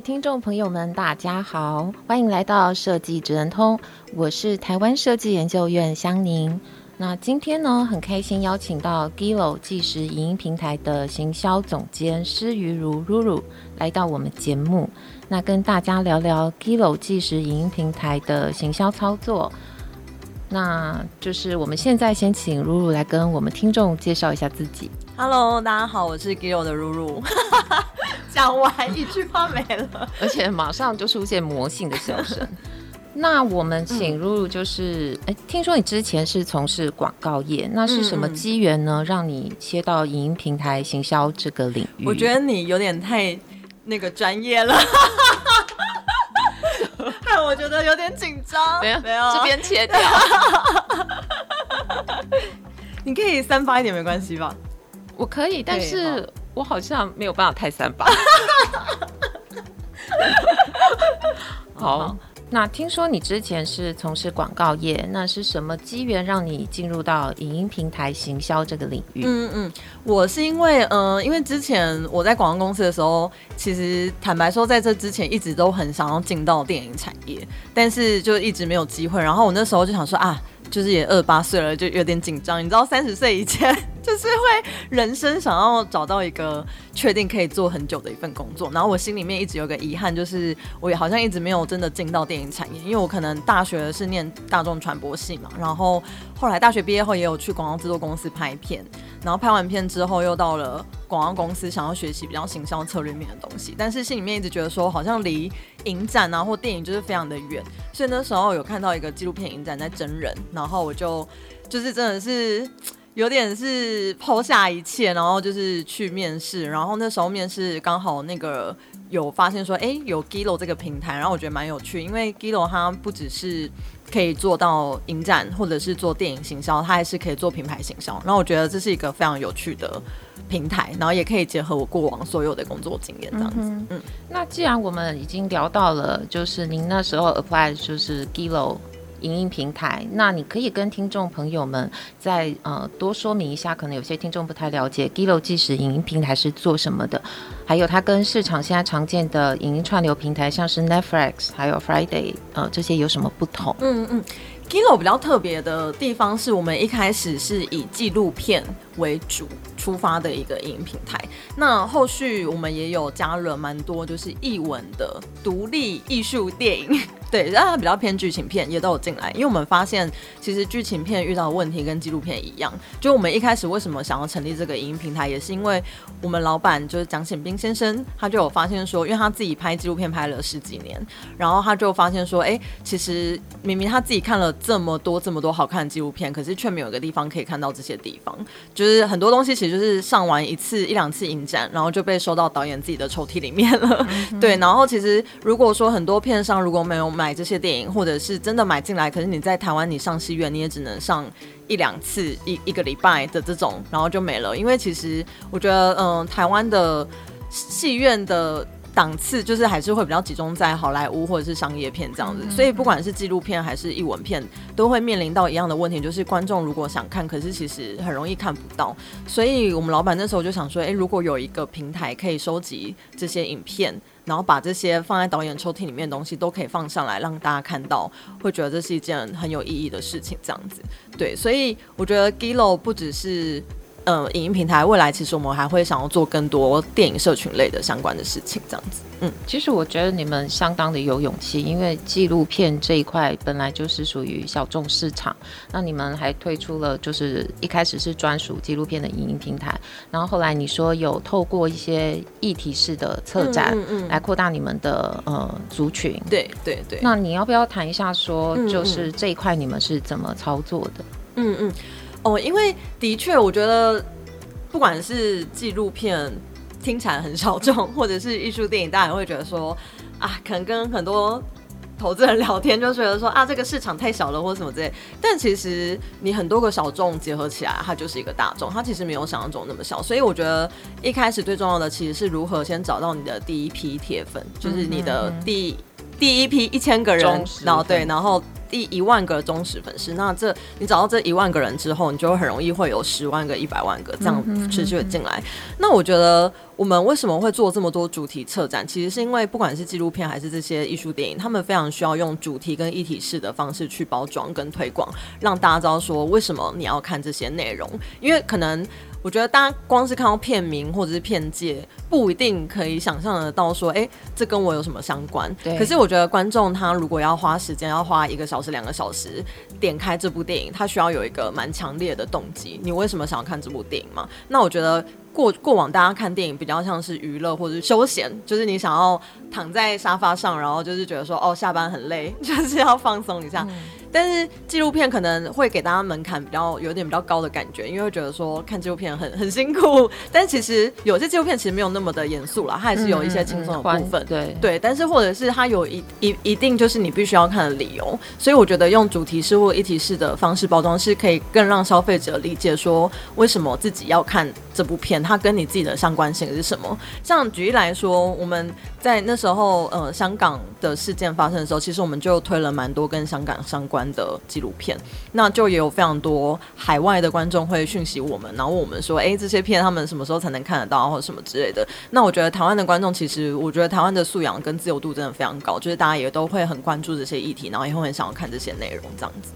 听众朋友们，大家好，欢迎来到设计指南通，我是台湾设计研究院香宁。那今天呢，很开心邀请到 Giloo 即时影音平台的行销总监施于如 Ruru 来到我们节目，那跟大家聊聊 Giloo 即时影音平台的行销操作。那就是我们现在先请 Ruru 来跟我们听众介绍一下自己。Hello，大家好，我是 Giloo 的 Ruru。讲完一句话没了，而且马上就出现魔性的笑声。那我们请 Ruru，就是，哎、嗯欸，听说你之前是从事广告业，那是什么机缘呢，让你切到影音平台行销这个领域？我觉得你有点太那个专业了，害我觉得有点紧张。没有，没有，这边切掉。你可以三发一点没关系吧？我可以，但是。我好像没有办法太三八。好，那听说你之前是从事广告业，那是什么机缘让你进入到影音平台行销这个领域？嗯嗯，我是因为，嗯、呃，因为之前我在广告公司的时候，其实坦白说，在这之前一直都很想要进到电影产业，但是就一直没有机会。然后我那时候就想说啊。就是也二十八岁了，就有点紧张。你知道，三十岁以前就是会人生想要找到一个确定可以做很久的一份工作。然后我心里面一直有个遗憾，就是我也好像一直没有真的进到电影产业。因为我可能大学是念大众传播系嘛，然后后来大学毕业后也有去广告制作公司拍片，然后拍完片之后又到了广告公司，想要学习比较行销策略面的东西。但是心里面一直觉得说，好像离影展啊或电影就是非常的远。所以那时候有看到一个纪录片影展在征人。然后我就就是真的是有点是抛下一切，然后就是去面试。然后那时候面试刚好那个有发现说，哎，有 Giloo 这个平台，然后我觉得蛮有趣，因为 Giloo 它不只是可以做到影展或者是做电影行销，它还是可以做品牌行销。然后我觉得这是一个非常有趣的平台，然后也可以结合我过往所有的工作经验这样子。嗯，嗯，那既然我们已经聊到了，就是您那时候 apply 就是 Giloo。影音平台，那你可以跟听众朋友们再呃多说明一下，可能有些听众不太了解 Giloo 即时影音平台是做什么的，还有它跟市场现在常见的影音串流平台，像是 Netflix 还有 Friday 呃这些有什么不同？嗯嗯，GILO 比较特别的地方是我们一开始是以纪录片为主出发的一个影音平台，那后续我们也有加了蛮多就是译文的独立艺术电影。对，让它比较偏剧情片也都有进来，因为我们发现其实剧情片遇到的问题跟纪录片一样。就我们一开始为什么想要成立这个影音平台，也是因为我们老板就是蒋显斌先生，他就有发现说，因为他自己拍纪录片拍了十几年，然后他就发现说，哎，其实明明他自己看了这么多这么多好看的纪录片，可是却没有一个地方可以看到这些地方。就很多东西其实就是上完一次一两次影展，然后就被收到导演自己的抽屉里面了。嗯、对，然后其实如果说很多片商如果没有买这些电影，或者是真的买进来，可是你在台湾你上戏院，你也只能上一两次，一一个礼拜的这种，然后就没了。因为其实我觉得，嗯、呃，台湾的戏院的档次就是还是会比较集中在好莱坞或者是商业片这样子，所以不管是纪录片还是译文片，都会面临到一样的问题，就是观众如果想看，可是其实很容易看不到。所以我们老板那时候就想说，诶，如果有一个平台可以收集这些影片。然后把这些放在导演抽屉里面的东西都可以放上来，让大家看到，会觉得这是一件很有意义的事情。这样子，对，所以我觉得 Giloo 不只是。呃，影音平台未来其实我们还会想要做更多电影社群类的相关的事情，这样子。嗯，其实我觉得你们相当的有勇气，因为纪录片这一块本来就是属于小众市场，那你们还推出了就是一开始是专属纪录片的影音平台，然后后来你说有透过一些议题式的策展来扩大你们的呃族群。对对对。那你要不要谈一下说，就是这一块你们是怎么操作的？嗯嗯。哦，因为的确，我觉得不管是纪录片、听起来很小众，或者是艺术电影，大家会觉得说啊，可能跟很多。投资人聊天就觉得说啊，这个市场太小了，或者什么之类。但其实你很多个小众结合起来，它就是一个大众。它其实没有想象中那么小。所以我觉得一开始最重要的其实是如何先找到你的第一批铁粉，就是你的第、嗯、第一批一千个人，然后对，然后。第一万个忠实粉丝，那这你找到这一万个人之后，你就会很容易会有十万个、一百万个这样持续的进来。那我觉得我们为什么会做这么多主题策展，其实是因为不管是纪录片还是这些艺术电影，他们非常需要用主题跟议题式的方式去包装跟推广，让大家知道说为什么你要看这些内容，因为可能。我觉得大家光是看到片名或者是片介，不一定可以想象得到说，哎、欸，这跟我有什么相关？对。可是我觉得观众他如果要花时间，要花一个小时、两个小时点开这部电影，他需要有一个蛮强烈的动机。你为什么想要看这部电影嘛？那我觉得过过往大家看电影比较像是娱乐或者是休闲，就是你想要躺在沙发上，然后就是觉得说，哦，下班很累，就是要放松一下。嗯但是纪录片可能会给大家门槛比较有点比较高的感觉，因为会觉得说看纪录片很很辛苦。但其实有些纪录片其实没有那么的严肃啦，它还是有一些轻松的部分。对、对，但是或者是它有一一一定就是你必须要看的理由。所以我觉得用主题式或一体式的方式包装，是可以更让消费者理解说为什么自己要看这部片，它跟你自己的相关性是什么。像举例来说，我们在那时候呃香港的事件发生的时候，其实我们就推了蛮多跟香港相关的纪录片，那就也有非常多海外的观众会讯息我们，然后问我们说，哎、欸，这些片他们什么时候才能看得到，或者什么之类的。那我觉得台湾的观众其实，我觉得台湾的素养跟自由度真的非常高，就是大家也都会很关注这些议题，然后也会很想要看这些内容这样子。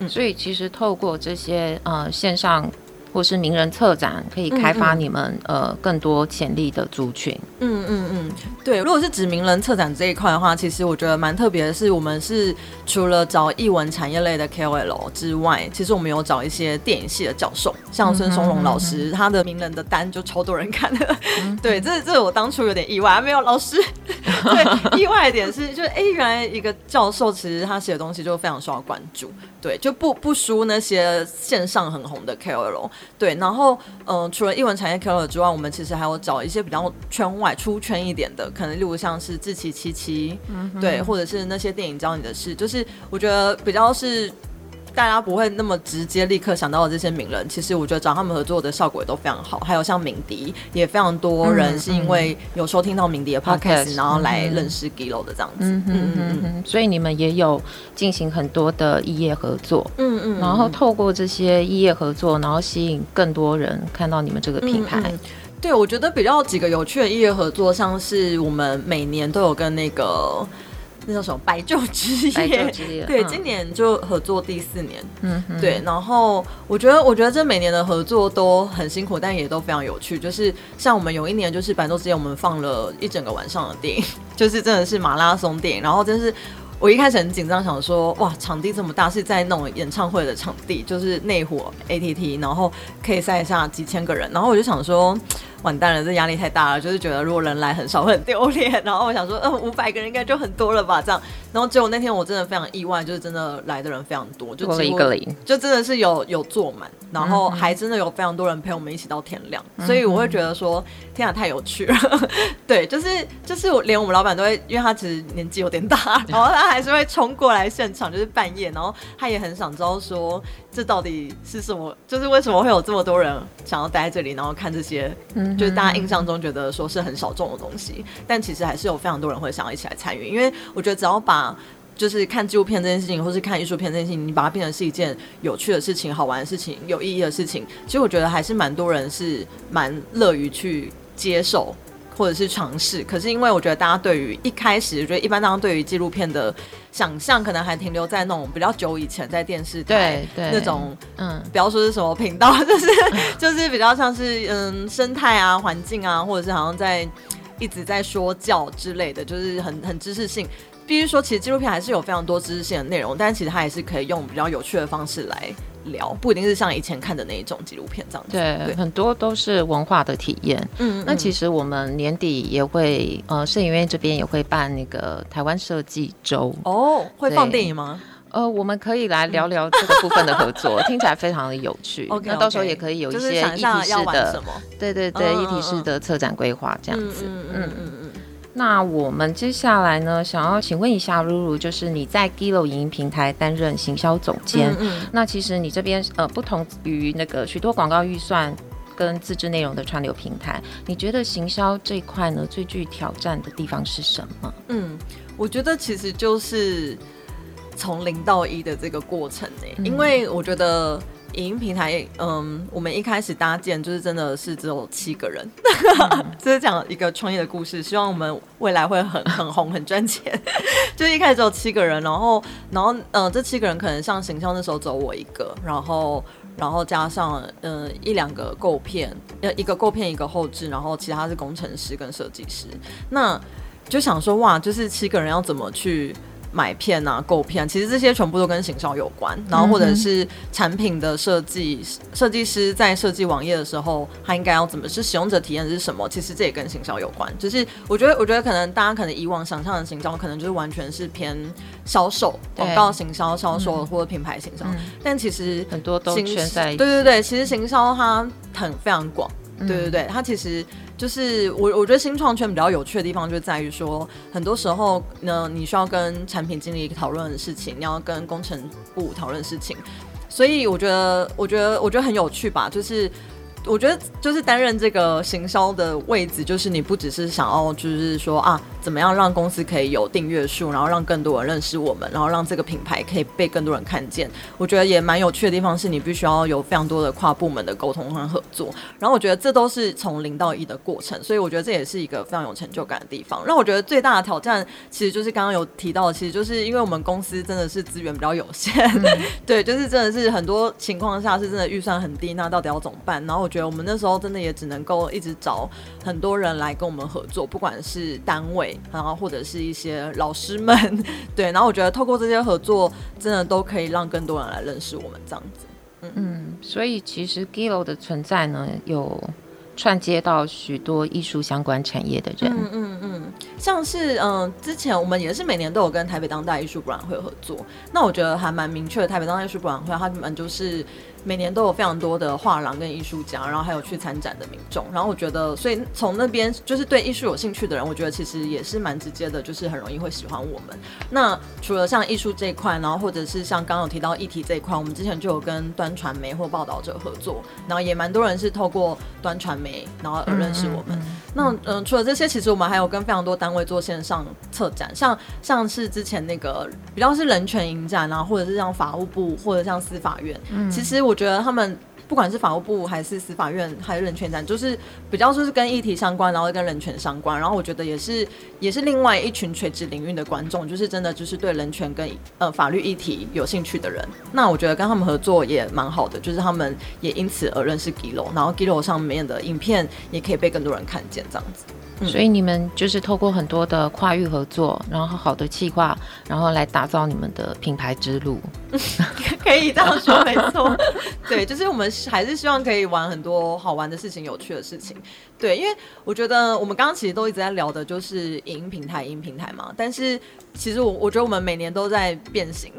嗯，所以其实透过这些呃线上。或是名人策展可以开发你们嗯嗯呃更多潜力的族群。嗯嗯嗯，对。如果是指名人策展这一块的话，其实我觉得蛮特别的是，我们是除了找艺文产业类的 KOL 之外，其实我们有找一些电影系的教授，像孙松龙老师，他的名人的单就超多人看的。嗯、对，这这我当初有点意外，没有老师。对，意外一点是，就是哎，原来一个教授其实他写的东西就非常受到关注。对，就不不输那些线上很红的 KOL。对，然后嗯、呃，除了艺文产业 KOL 之外，我们其实还有找一些比较圈外出圈一点的，可能例如像是志崎七七，嗯、对，或者是那些电影教你的事，就是我觉得比较是。大家不会那么直接立刻想到的这些名人，其实我觉得找他们合作的效果也都非常好。还有像敏迪，也非常多人是因为有收听到敏迪的 podcast，、然后来认识 Giloo 的这样子。嗯嗯嗯嗯。所以你们也有进行很多的异业合作。嗯嗯。然后透过这些异业合作，然后吸引更多人看到你们这个品牌。嗯嗯、对，我觉得比较几个有趣的异业合作，像是我们每年都有跟那个。那叫什么白昼之夜？之夜对、嗯，今年就合作第四年。嗯，对。然后我觉得，我觉得这每年的合作都很辛苦，但也都非常有趣。就是像我们有一年，就是白昼之夜，我们放了一整个晚上的电影，就是真的是马拉松电影。然后真是我一开始很紧张，想说哇，场地这么大，是在那种演唱会的场地，就是内火 ATT，然后可以塞下几千个人。然后我就想说。完蛋了，这压力太大了，就是觉得如果人来很少会很丢脸。然后我想说，嗯，五百个人应该就很多了吧？这样，然后结果那天我真的非常意外，就是真的来的人非常多，就一个零，就真的是有有坐满，然后还真的有非常多人陪我们一起到天亮。嗯、所以我会觉得说，天啊，太有趣了。对，就是就是我连我们老板都会，因为他其实年纪有点大，然后他还是会冲过来现场，就是半夜，然后他也很想知道说，这到底是什么？就是为什么会有这么多人想要待在这里，然后看这些？嗯。就是大家印象中觉得说是很小众的东西，但其实还是有非常多人会想要一起来参与。因为我觉得只要把就是看纪录片这件事情，或是看艺术片这件事情，你把它变成是一件有趣的事情、好玩的事情、有意义的事情，其实我觉得还是蛮多人是蛮乐于去接受。或者是尝试，可是因为我觉得大家对于一开始，我觉得一般大家对于纪录片的想象，可能还停留在那种比较久以前在电视台那种，嗯，不要说是什么频道，就是就是比较像是嗯生态啊、环境啊，或者是好像在一直在说教之类的，就是很很知识性。必须说，其实纪录片还是有非常多知识性的内容，但是其实它也是可以用比较有趣的方式来聊，不一定是像以前看的那一种纪录片这样子。对，对，很多都是文化的体验。嗯，那其实我们年底也会，呃，摄影院这边也会办那个台湾设计周。哦，会放电影吗？呃，我们可以来聊聊这个部分的合作，听起来非常的有趣。okay, 那到时候也可以有一些议题式的，对对对，议题式的策展规划这样子。嗯嗯嗯嗯。那我们接下来呢，想要请问一下露露，就是你在 Giloo 影音平台担任行销总监，嗯嗯，那其实你这边呃，不同于那个许多广告预算跟自制内容的串流平台，你觉得行销这一块呢，最具挑战的地方是什么？嗯，我觉得其实就是。从零到一的这个过程诶、欸，因为我觉得影音平台，嗯，我们一开始搭建就是真的是只有七个人，这是讲一个创业的故事，希望我们未来会很很红很赚钱。就一开始只有七个人，然后然后嗯，这七个人可能像形象那时候只有我一个，然后然后加上嗯一两个构片，呃一个构片一个后置，然后其他是工程师跟设计师，那就想说哇，就是七个人要怎么去。买片啊，购片，其实这些全部都跟行销有关。然后或者是产品的设计，设计师在设计网页的时候，他应该要怎么是使用者体验是什么？其实这也跟行销有关。就是我觉得，我觉得可能大家可能以往想象的行销，可能就是完全是偏销售、广告行销、销售或者品牌行销。嗯、但其实很多都圈在。对对对，其实行销它很非常广。对对对，它其实。就是我，我觉得新创圈比较有趣的地方就在于说，很多时候呢，你需要跟产品经理讨论事情，你要跟工程部讨论事情，所以我觉得，我觉得，我觉得很有趣吧，就是。我觉得就是担任这个行销的位置，就是你不只是想要，就是说啊，怎么样让公司可以有订阅数，然后让更多人认识我们，然后让这个品牌可以被更多人看见。我觉得也蛮有趣的地方是，你必须要有非常多的跨部门的沟通和合作。然后我觉得这都是从零到一的过程，所以我觉得这也是一个非常有成就感的地方。让我觉得最大的挑战，其实就是刚刚有提到的，其实就是因为我们公司真的是资源比较有限，嗯、对，就是真的是很多情况下是真的预算很低，那到底要怎么办？然后我。觉得我们那时候真的也只能够一直找很多人来跟我们合作，不管是单位，然后或者是一些老师们，对。然后我觉得透过这些合作，真的都可以让更多人来认识我们这样子。嗯，嗯，所以其实 Giloo 的存在呢，有串接到许多艺术相关产业的人。嗯嗯嗯，像是嗯、呃，之前我们也是每年都有跟台北当代艺术博览会合作。那我觉得还蛮明确的，台北当代艺术博览会，他们就是。每年都有非常多的画廊跟艺术家，然后还有去参展的民众，然后我觉得，所以从那边就是对艺术有兴趣的人，我觉得其实也是蛮直接的，就是很容易会喜欢我们。那除了像艺术这一块，然后或者是像刚刚有提到议题这一块，我们之前就有跟端传媒或报道者合作，然后也蛮多人是透过端传媒然后而认识我们。嗯嗯嗯、那嗯、呃，除了这些，其实我们还有跟非常多单位做线上策展，像像是之前那个比较是人权影展啊，或者是像法务部或者像司法院，嗯、其实我。我觉得他们不管是法务部还是司法院，还是人权展，就是比较说是跟议题相关，然后跟人权相关。然后我觉得也是也是另外一群垂直领域的观众，就是真的就是对人权跟呃法律议题有兴趣的人。那我觉得跟他们合作也蛮好的，就是他们也因此而认识 Giloo，然后 Giloo 上面的影片也可以被更多人看见，这样子。所以你们就是透过很多的跨域合作，然后好的计划，然后来打造你们的品牌之路。可以这样说，没错。对，就是我们还是希望可以玩很多好玩的事情、有趣的事情。对，因为我觉得我们刚刚其实都一直在聊的就是影音平台、影音平台嘛。但是其实我我觉得我们每年都在变形。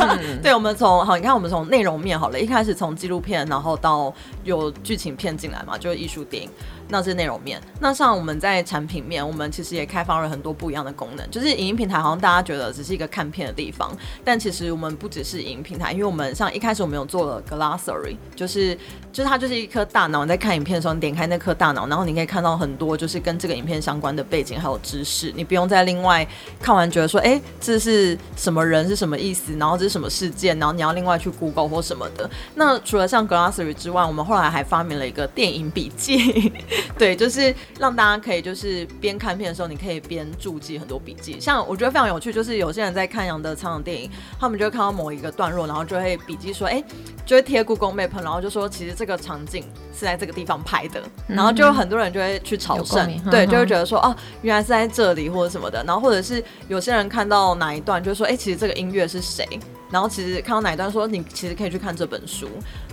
嗯、对，我们从好，你看我们从内容面好了，一开始从纪录片，然后到有剧情片进来嘛，就是艺术电影。那是内容面，那像我们在产品面，我们其实也开发了很多不一样的功能。就是影音平台好像大家觉得只是一个看片的地方，但其实我们不只是影音平台，因为我们像一开始我们有做了 Glossary，就是就是它就是一颗大脑，你在看影片的时候，你点开那颗大脑，然后你可以看到很多就是跟这个影片相关的背景还有知识，你不用再另外看完觉得说，哎、这是什么人是什么意思，然后这是什么事件，然后你要另外去 Google 或什么的。那除了像 Glossary 之外，我们后来还发明了一个电影笔记。对，就是让大家可以就是边看片的时候，你可以边注记很多笔记。像我觉得非常有趣，就是有些人在看杨德昌的电影，他们就会看到某一个段落，然后就会笔记说，哎，就会贴 Google Map，然后就说其实这个场景是在这个地方拍的，然后就有很多人就会去朝圣，对，就会觉得说，啊，原来是在这里或者什么的。然后或者是有些人看到哪一段，就说，哎，其实这个音乐是谁？然后其实看到哪一段说，你其实可以去看这本书。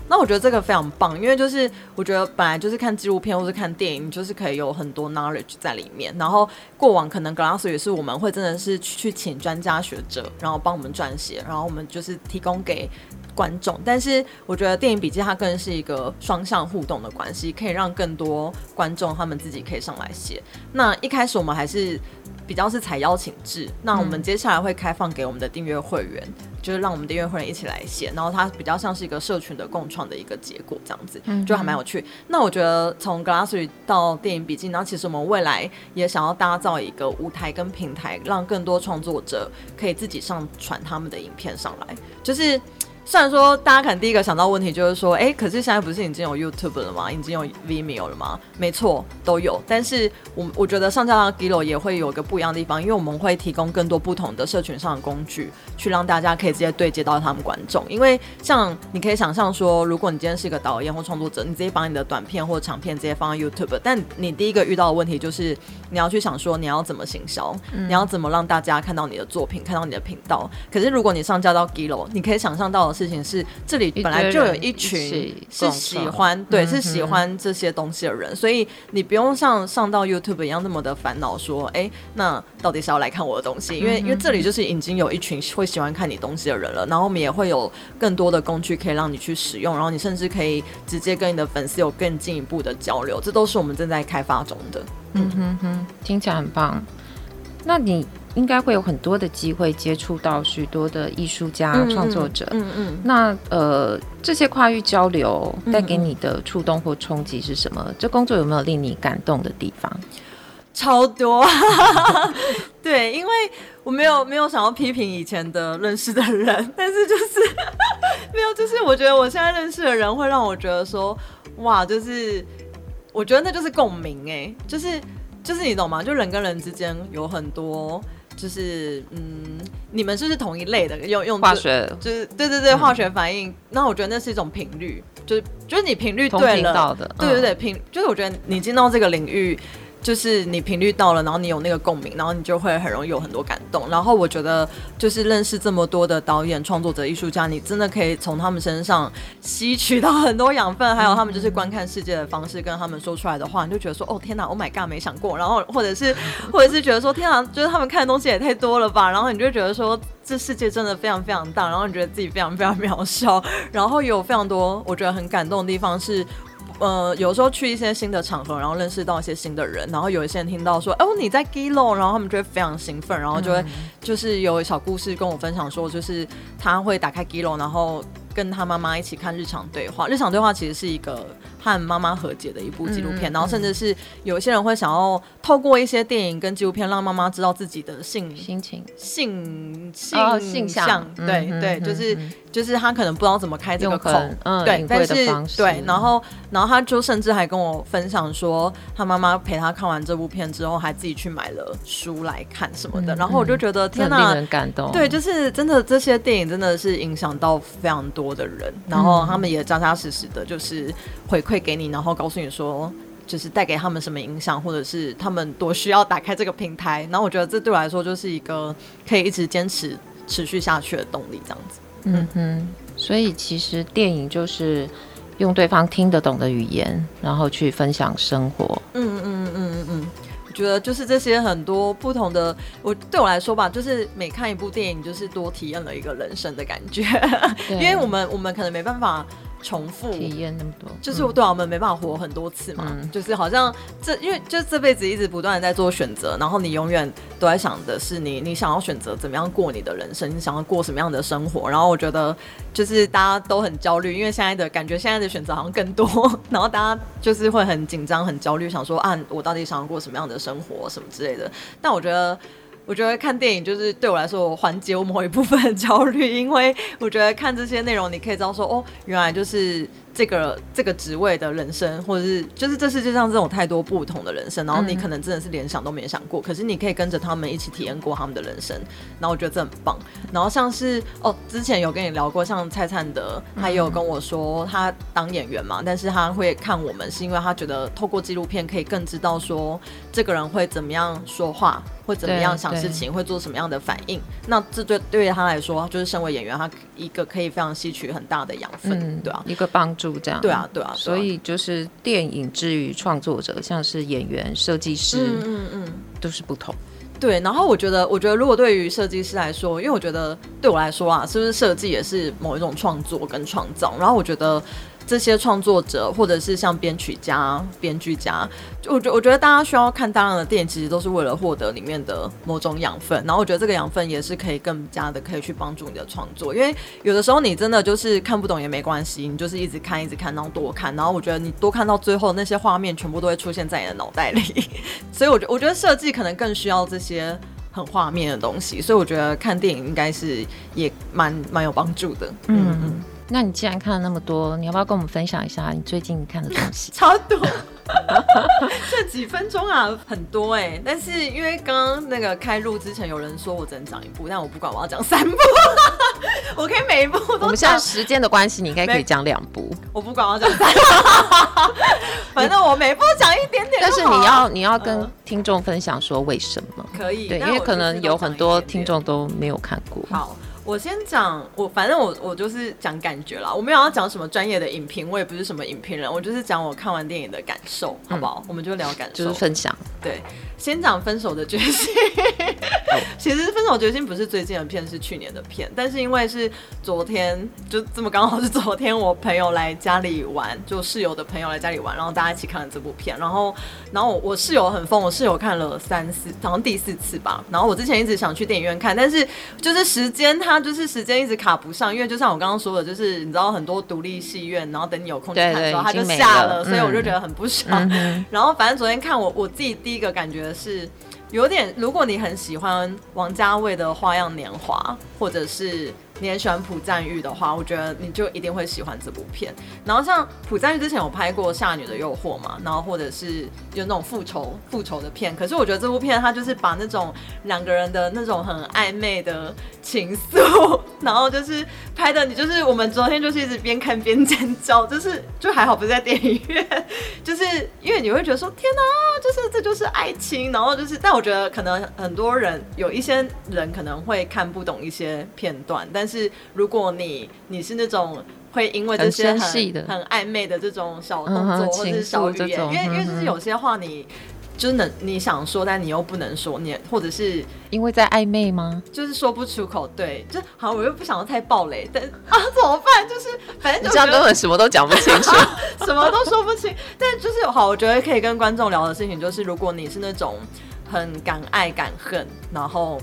那我觉得这个非常棒，因为就是我觉得本来就是看纪录片或是看电影，就是可以有很多 knowledge 在里面。然后过往可能 Glassroom 也是我们会真的是去请专家学者，然后帮我们撰写，然后我们就是提供给观众。但是我觉得电影笔记它更是一个双向互动的关系，可以让更多观众他们自己可以上来写。那一开始我们还是比较是采邀请制，那我们接下来会开放给我们的订阅会员。就是让我们订阅会员一起来写，然后它比较像是一个社群的共创的一个结果，这样子就还蛮有趣。嗯、那我觉得从 Glassroom 到电影笔记，然后其实我们未来也想要打造一个舞台跟平台，让更多创作者可以自己上传他们的影片上来，就是。虽然说大家可能第一个想到问题就是说，哎，可是现在不是已经有 YouTube 了吗？已经有 Vimeo 了吗？没错，都有。但是我我觉得上架到 Giloo 也会有一个不一样的地方，因为我们会提供更多不同的社群上的工具，去让大家可以直接对接到他们观众。因为像你可以想象说，如果你今天是一个导演或创作者，你直接把你的短片或长片直接放在 YouTube，但你第一个遇到的问题就是你要去想说你要怎么行销，嗯、你要怎么让大家看到你的作品，看到你的频道。可是如果你上架到 Giloo，你可以想象到的。事情是这里本来就有一群是喜欢对是喜欢这些东西的人，所以你不用像上到 YouTube 一样那么的烦恼，说哎，那到底是要来看我的东西？因为因为这里就是已经有一群会喜欢看你东西的人了，然后我们也会有更多的工具可以让你去使用，然后你甚至可以直接跟你的粉丝有更进一步的交流，这都是我们正在开发中的。嗯哼哼，听起来很棒。那你？应该会有很多的机会接触到许多的艺术家、创作者。嗯嗯。那呃，这些跨域交流带给你的触动或冲击是什么？嗯、这工作有没有令你感动的地方？超多。对，因为我没有没有想要批评以前的认识的人，但是就是 没有，就是我觉得我现在认识的人会让我觉得说，哇，就是我觉得那就是共鸣哎、欸，就是就是你懂吗？就人跟人之间有很多。就是嗯，你们是不是同一类的？用用化学，就是对对对，嗯、化学反应。那我觉得那是一种频率，就是就是你频率对了，的对对对，频、嗯、就是我觉得你进到这个领域。就是你频率到了，然后你有那个共鸣，然后你就会很容易有很多感动。然后我觉得，就是认识这么多的导演、创作者、艺术家，你真的可以从他们身上吸取到很多养分，还有他们就是观看世界的方式，跟他们说出来的话，你就觉得说，哦天哪，Oh my God，没想过。然后或者是或者是觉得说，天哪，就是他们看的东西也太多了吧。然后你就觉得说，这世界真的非常非常大。然后你觉得自己非常非常渺小。然后有非常多我觉得很感动的地方是。呃，有时候去一些新的场合，然后认识到一些新的人，然后有一些人听到说，哦，你在 Giloo，然后他们就会非常兴奋，然后就会就是有小故事跟我分享说，就是他会打开 Giloo，然后跟他妈妈一起看日常对话。日常对话其实是一个。和妈妈和解的一部纪录片，嗯、然后甚至是有一些人会想要透过一些电影跟纪录片，让妈妈知道自己的性心情、性性性向，对对，就是就是他可能不知道怎么开这个口，嗯、对，但是对，然后然后他就甚至还跟我分享说，他妈妈陪他看完这部片之后，还自己去买了书来看什么的，嗯、然后我就觉得天哪，令人感动，对，就是真的这些电影真的是影响到非常多的人，然后他们也扎扎实实的，就是回馈。会给你，然后告诉你说，就是带给他们什么影响，或者是他们多需要打开这个平台。然后我觉得这对我来说就是一个可以一直坚持、持续下去的动力，这样子。嗯哼，所以其实电影就是用对方听得懂的语言，然后去分享生活。嗯嗯嗯嗯嗯嗯，我觉得就是这些很多不同的，我对我来说吧，就是每看一部电影，就是多体验了一个人生的感觉。因为我们我们可能没办法。重复。体验那么多，就是对我们没办法活很多次嘛，嗯、就是好像这因为就这辈子一直不断的在做选择，然后你永远都在想的是你你想要选择怎么样过你的人生，你想要过什么样的生活，然后我觉得就是大家都很焦虑，因为现在的感觉现在的选择好像更多，然后大家就是会很紧张很焦虑，想说啊我到底想要过什么样的生活什么之类的，但我觉得。我觉得看电影就是对我来说，我缓解我某一部分的焦虑，因为我觉得看这些内容，你可以知道说，哦，原来就是。这个这个职位的人生，或者是就是这世界上这种太多不同的人生，然后你可能真的是连想都没想过，嗯、可是你可以跟着他们一起体验过他们的人生，然后我觉得这很棒。然后像是哦，之前有跟你聊过，像蔡灿德，他也有跟我说，他当演员嘛，但是他会看我们，是因为他觉得透过纪录片可以更知道说这个人会怎么样说话，会怎么样想事情，会做什么样的反应。那这对对于他来说，就是身为演员，他一个可以非常吸取很大的养分，嗯、对啊，一个帮助。助这样。对啊，对啊。所以就是电影之于创作者，像是演员、设计师，嗯嗯嗯，都是不同。对，然后我觉得，我觉得如果对于设计师来说，因为我觉得对我来说啊，是不是设计也是某一种创作跟创造？然后我觉得。这些创作者，或者是像编曲家、编剧家，就我觉我觉得大家需要看大量的电影，其实都是为了获得里面的某种养分。然后我觉得这个养分也是可以更加的可以去帮助你的创作，因为有的时候你真的就是看不懂也没关系，你就是一直看、一直看，然后多看。然后我觉得你多看到最后，那些画面全部都会出现在你的脑袋里。所以我觉我觉得设计可能更需要这些很画面的东西。所以我觉得看电影应该是也蛮蛮有帮助的。嗯嗯。那你既然看了那么多，你要不要跟我们分享一下你最近看的东西？超多，这几分钟啊，很多哎、欸。但是因为刚刚那个开录之前，有人说我只能讲一部，但我不管，我要讲三部，我可以每一部都讲。我们现在时间的关系，你应该可以讲两部。我不管，我要讲三部，反正我每部讲一点点。但是你要你要跟听众分享说为什么？可以，对，因为可能有很多听众都没有看过。好。我先讲，我反正我我就是讲感觉啦，我没有要讲什么专业的影评，我也不是什么影评人，我就是讲我看完电影的感受，好不好？嗯、我们就聊感受，就是分享。对，先讲分手的决心。其实分手决心不是最近的片，是去年的片，但是因为是昨天，就这么刚好是昨天，我朋友来家里玩，就室友的朋友来家里玩，然后大家一起看了这部片，然后然后我，我室友很疯，我室友看了三四，好像第四次吧，然后我之前一直想去电影院看，但是就是时间它。就是时间一直卡不上，因为就像我刚刚说的，就是你知道很多独立戏院，然后等你有空去看的时候，它就下了，所以我就觉得很不爽。嗯、然后反正昨天看我我自己第一个感觉是有点，如果你很喜欢王家卫的《花样年华》，或者是。你很喜欢朴赞郁的话，我觉得你就一定会喜欢这部片。然后像朴赞郁之前有拍过《夏女的诱惑》嘛，然后或者是有那种复仇复仇的片。可是我觉得这部片它就是把那种两个人的那种很暧昧的情愫，然后就是拍的你就是我们昨天就是一直边看边尖叫，就是就还好不是在电影院，就是因为你会觉得说天哪，就是这就是爱情，然后就是但我觉得可能很多人有一些人可能会看不懂一些片段，但但是如果你你是那种会因为这些很很，很暧昧的这种小动作或者是小语言，因为因为就是有些话你就是能你想说，但你又不能说，你或者是因为在暧昧吗？就是说不出口，对，就好像我又不想要太暴雷，但 啊怎么办？就是反正就这样根本什么都讲不清楚，什么都说不清。但就是好，我觉得可以跟观众聊的事情就是，如果你是那种很敢爱敢恨，然后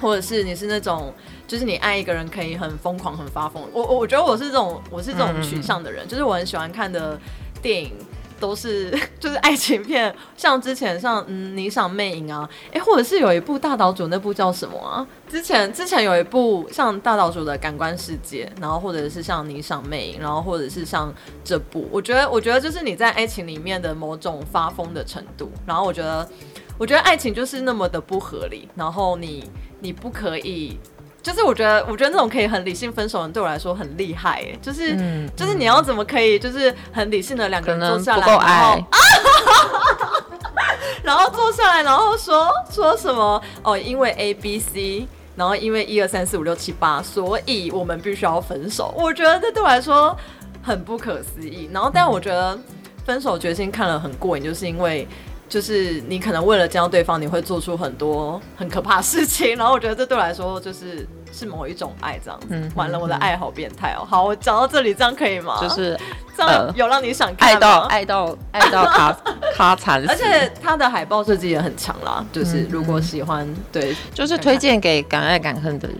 或者是你是那种。就是你爱一个人可以很疯狂、很发疯。我我我觉得我是这种，我是这种取向的人。嗯、就是我很喜欢看的电影都是 就是爱情片，像之前像嗯《霓裳魅影》啊，哎、欸，或者是有一部大岛主那部叫什么啊？之前之前有一部像大岛主的《感官世界》，然后或者是像《霓裳魅影》，然后或者是像这部，我觉得我觉得就是你在爱情里面的某种发疯的程度。然后我觉得我觉得爱情就是那么的不合理，然后你你不可以。就是我觉得，我觉得那种可以很理性分手的人对我来说很厉害哎，就是、嗯、就是你要怎么可以就是很理性的两个人坐下来，然后 然后坐下来，然后说说什么哦，因为 A B C，然后因为一二三四五六七八，所以我们必须要分手。我觉得这对我来说很不可思议。然后，但我觉得分手决心看了很过瘾，就是因为。就是你可能为了见到对方，你会做出很多很可怕的事情，然后我觉得这对我来说就是是某一种爱，这样子。嗯、完了，我的爱好变态哦、喔。好，我讲到这里，这样可以吗？就是这样有让你想看爱到爱到爱到咔咔 惨。而且他的海报设计也很强啦，就是如果喜欢，嗯、对，就是推荐给敢爱敢恨的人。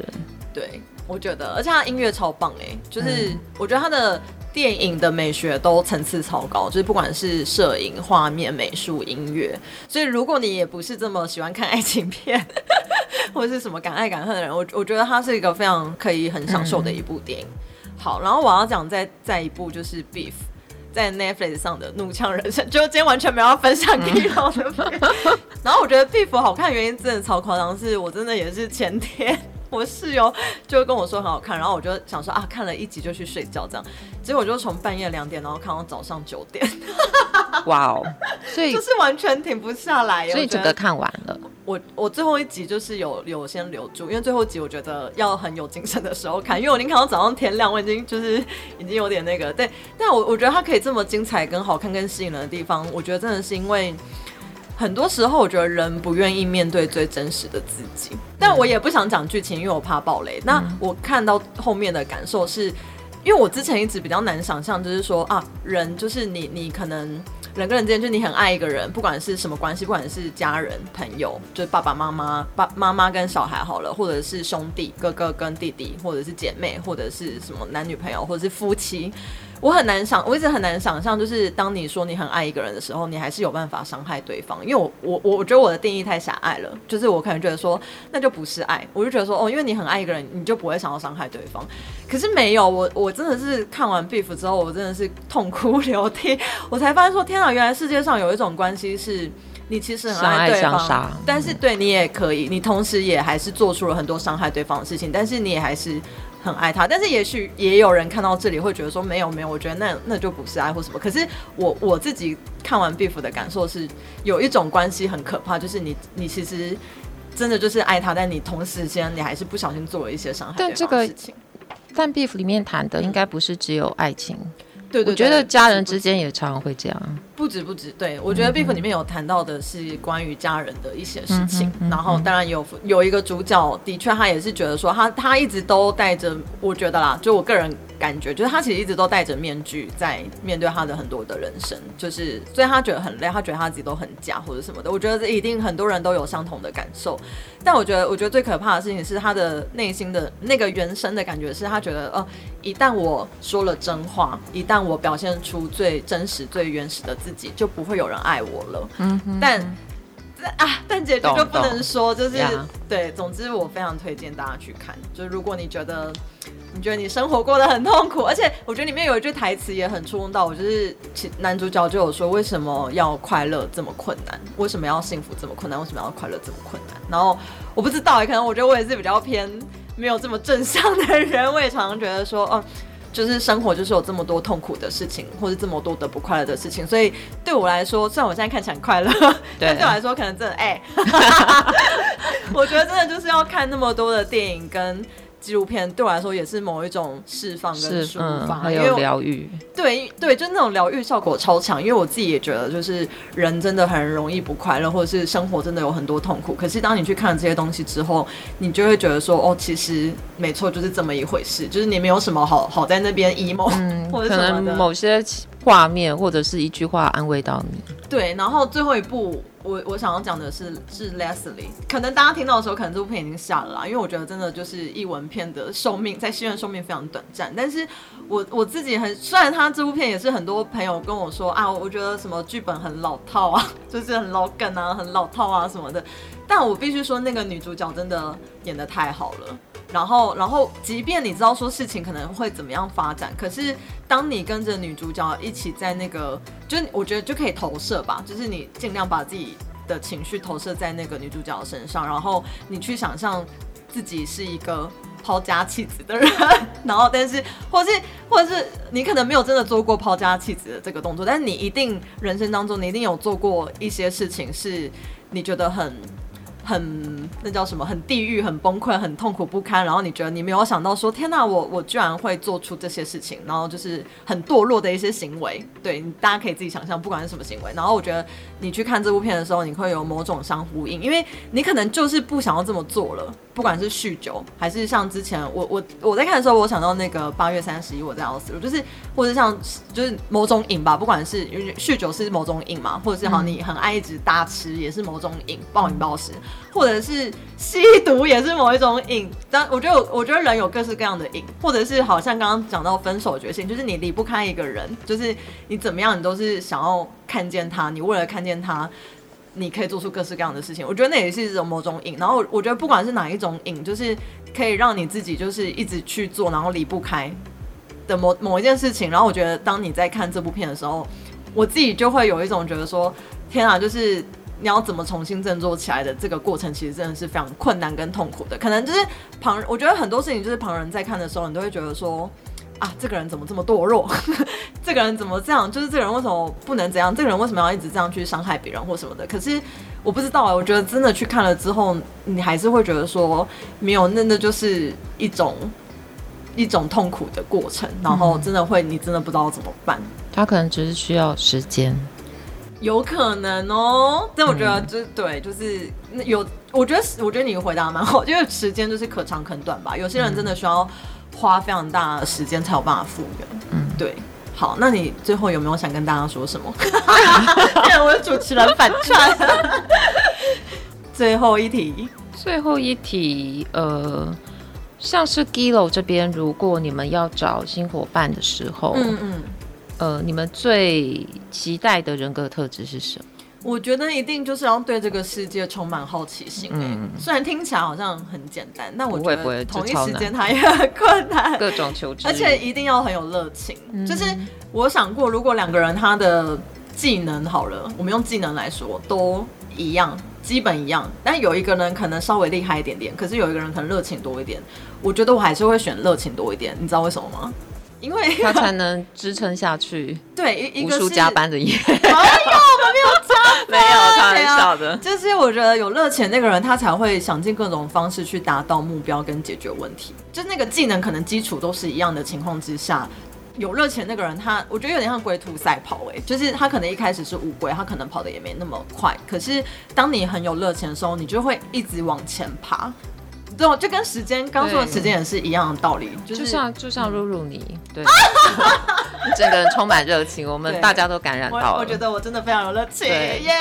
对，我觉得，而且他音乐超棒哎、欸，就是我觉得他的。电影的美学都层次超高，就是不管是摄影、画面、美术、音乐，所以如果你也不是这么喜欢看爱情片，或者是什么敢爱敢恨的人，我我觉得它是一个非常可以很享受的一部电影。嗯、好，然后我要讲再再一部就是《Beef》在 Netflix 上的《怒呛人生》，就今天完全没有要分享给你的片。嗯、然后我觉得《Beef》好看原因真的超夸张，是我真的也是前天。我室友就跟我说很好看，然后我就想说啊，看了一集就去睡觉这样，结果我就从半夜两点，然后看到早上九点，哇哦，所以 就是完全停不下来，所以整个看完了，我我最后一集就是有有先留住，因为最后一集我觉得要很有精神的时候看，因为我已经看到早上天亮，我已经就是已经有点那个对，但我我觉得它可以这么精彩、跟好看、跟吸引人的地方，我觉得真的是因为很多时候我觉得人不愿意面对最真实的自己，但我也不想讲剧情，因为我怕暴雷。那我看到后面的感受是，因为我之前一直比较难想象，就是说啊，人就是你你可能。人跟人之间，就你很爱一个人，不管是什么关系，不管是家人、朋友，就是爸爸妈妈、爸妈妈跟小孩好了，或者是兄弟、哥哥跟弟弟，或者是姐妹，或者是什么男女朋友，或者是夫妻。我很难想，我一直很难想象，就是当你说你很爱一个人的时候，你还是有办法伤害对方。因为我我我觉得我的定义太狭隘了，就是我可能觉得说那就不是爱，我就觉得说哦，因为你很爱一个人，你就不会想要伤害对方。可是没有，我我真的是看完 Beef 之后，我真的是痛哭流涕，我才发现说天啊，原来世界上有一种关系是你其实很爱对方，但是对你也可以，你同时也还是做出了很多伤害对方的事情，但是你也还是。很爱他，但是也许也有人看到这里会觉得说没有没有，我觉得那那就不是爱或什么。可是我我自己看完 Beef 的感受是，有一种关系很可怕，就是你你其实真的就是爱他，但你同时间你还是不小心做了一些伤害对方的事情。但 Beef 里面谈的应该不是只有爱情，对，对对，我觉得家人之间也常常会这样。不止不止，对，我觉得 Beef 里面有谈到的是关于家人的一些事情，嗯、然后当然有有一个主角，的确他也是觉得说他他一直都带着，我觉得啦，就我个人。感觉就是他其实一直都戴着面具在面对他的很多的人生，就是所以他觉得很累，他觉得他自己都很假或者什么的。我觉得这一定很多人都有相同的感受，但我觉得我觉得最可怕的事情是他的内心的那个原生的感觉，是他觉得哦，一旦我说了真话，一旦我表现出最真实、最原始的自己，就不会有人爱我了。嗯哼，但啊，但结局就不能说，就是对，总之我非常推荐大家去看，就如果你觉得。你觉得你生活过得很痛苦，而且我觉得里面有一句台词也很触动到我，就是其男主角就有说，为什么要快乐这么困难？为什么要幸福这么困难？为什么要快乐这么困难？然后我不知道，可能我觉得我也是比较偏没有这么正向的人，我也常常觉得说，哦，就是生活就是有这么多痛苦的事情，或者这么多的不快乐的事情，所以对我来说，虽然我现在看起来很快乐，但对我来说可能真的哎，欸、我觉得真的就是要看那么多的电影跟。纪录片对我来说也是某一种释放跟抒发，还、嗯、有疗愈。对对，就那种疗愈效果超强。因为我自己也觉得，就是人真的很容易不快乐，或者是生活真的有很多痛苦。可是当你去看了这些东西之后，你就会觉得说，哦，其实没错，就是这么一回事。就是你没有什么好好在那边 emo，嗯，或者可能某些画面或者是一句话安慰到你。对，然后最后一部。我我想要讲的是是 Leslie，可能大家听到的时候，可能这部片已经下了啦，因为我觉得真的就是译文片的寿命在戏院寿命非常短暂。但是我我自己很，虽然他这部片也是很多朋友跟我说啊，我觉得什么剧本很老套啊，就是很老梗啊，很老套啊什么的，但我必须说那个女主角真的演得太好了。然后，然后，即便你知道说事情可能会怎么样发展，可是当你跟着女主角一起在那个，就我觉得就可以投射吧，就是你尽量把自己的情绪投射在那个女主角身上，然后你去想象自己是一个抛家弃子的人，然后但是，或是，或者是你可能没有真的做过抛家弃子的这个动作，但是你一定人生当中你一定有做过一些事情是你觉得很。很那叫什么？很地狱，很崩溃，很痛苦不堪。然后你觉得你没有想到说，天哪，我我居然会做出这些事情，然后就是很堕落的一些行为。对，大家可以自己想象，不管是什么行为。然后我觉得你去看这部片的时候，你会有某种相呼应，因为你可能就是不想要这么做了。不管是酗酒，还是像之前我我我在看的时候，我想到那个八月三十一我在奥斯陆，就是或者像就是某种瘾吧，不管是因为酗酒是某种瘾嘛，或者是好你很爱一直大吃也是某种瘾，暴饮暴食，或者是吸毒也是某一种瘾。但我觉得我觉得人有各式各样的瘾，或者是好像刚刚讲到分手决心，就是你离不开一个人，就是你怎么样你都是想要看见他，你为了看见他。你可以做出各式各样的事情，我觉得那也是一种某种瘾。然后我觉得不管是哪一种瘾，就是可以让你自己就是一直去做，然后离不开的某某一件事情。然后我觉得当你在看这部片的时候，我自己就会有一种觉得说，天啊，就是你要怎么重新振作起来的这个过程，其实真的是非常困难跟痛苦的。可能就是旁，我觉得很多事情就是旁人在看的时候，你都会觉得说。啊，这个人怎么这么堕落？这个人怎么这样？就是这个人为什么不能怎样？这个人为什么要一直这样去伤害别人或什么的？可是我不知道啊，我觉得真的去看了之后，你还是会觉得说没有，那那就是一种一种痛苦的过程，然后真的会，你真的不知道怎么办。他可能只是需要时间，有可能哦。但我觉得就、嗯、对，就是有，我觉得我觉得你回答蛮好，因为时间就是可长可短吧。有些人真的需要花非常大的时间才有办法复原。嗯，对。好，那你最后有没有想跟大家说什么？既然我的主持人反串。最后一题，最后一题，呃，像是 Gillo 这边，如果你们要找新伙伴的时候，嗯嗯，呃，你们最期待的人格特质是什么？我觉得一定就是要对这个世界充满好奇心。嗯，虽然听起来好像很简单，但我觉得同一时间它也很困难。各种求知，而且一定要很有热情。嗯、就是我想过，如果两个人他的技能好了，我们用技能来说都一样，基本一样，但有一个人可能稍微厉害一点点，可是有一个人可能热情多一点。我觉得我还是会选热情多一点。你知道为什么吗？因为他才能支撑下去。对，一个无数加班的夜。没有，我们 没有 开玩笑的。就是我觉得有热情那个人，他才会想尽各种方式去达到目标跟解决问题。就那个技能可能基础都是一样的情况之下，有热情那个人他，他我觉得有点像龟兔赛跑哎、欸，就是他可能一开始是乌龟，他可能跑的也没那么快，可是当你很有热情的时候，你就会一直往前爬。对，就跟时间刚说的时间也是一样的道理，就，就像就像露露你，对，你整个人充满热情，我们大家都感染到了。我，我觉得我真的非常有热情，耶!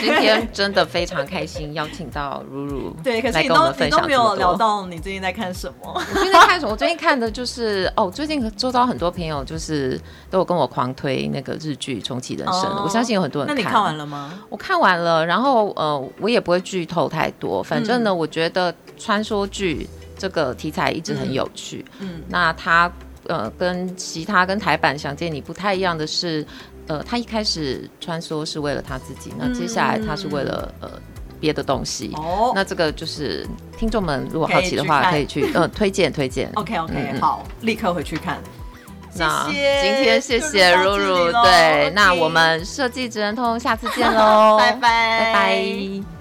今天真的非常开心，邀请到露露，对，可是你都你都没有聊到你最近在看什么？我最近在看什么？我最近看的就是哦，最近周遭很多朋友就是都有跟我狂推那个日剧《重启人生》哦，我相信有很多人看。那你看完了吗？我看完了，然后呃，我也不会剧透太多，反正呢，嗯、我觉得。穿梭剧这个题材一直很有趣，嗯，嗯，那它呃跟其他跟台版《想见你》不太一样的是，呃，他一开始穿梭是为了他自己，那接下来他是为了呃别的东西，哦，那这个就是听众们如果好奇的话，可以去呃推荐推荐，OK OK，嗯，好，立刻回去看。那今天谢谢露露，对，那我们设计职人通下次见 喽，拜拜，拜拜。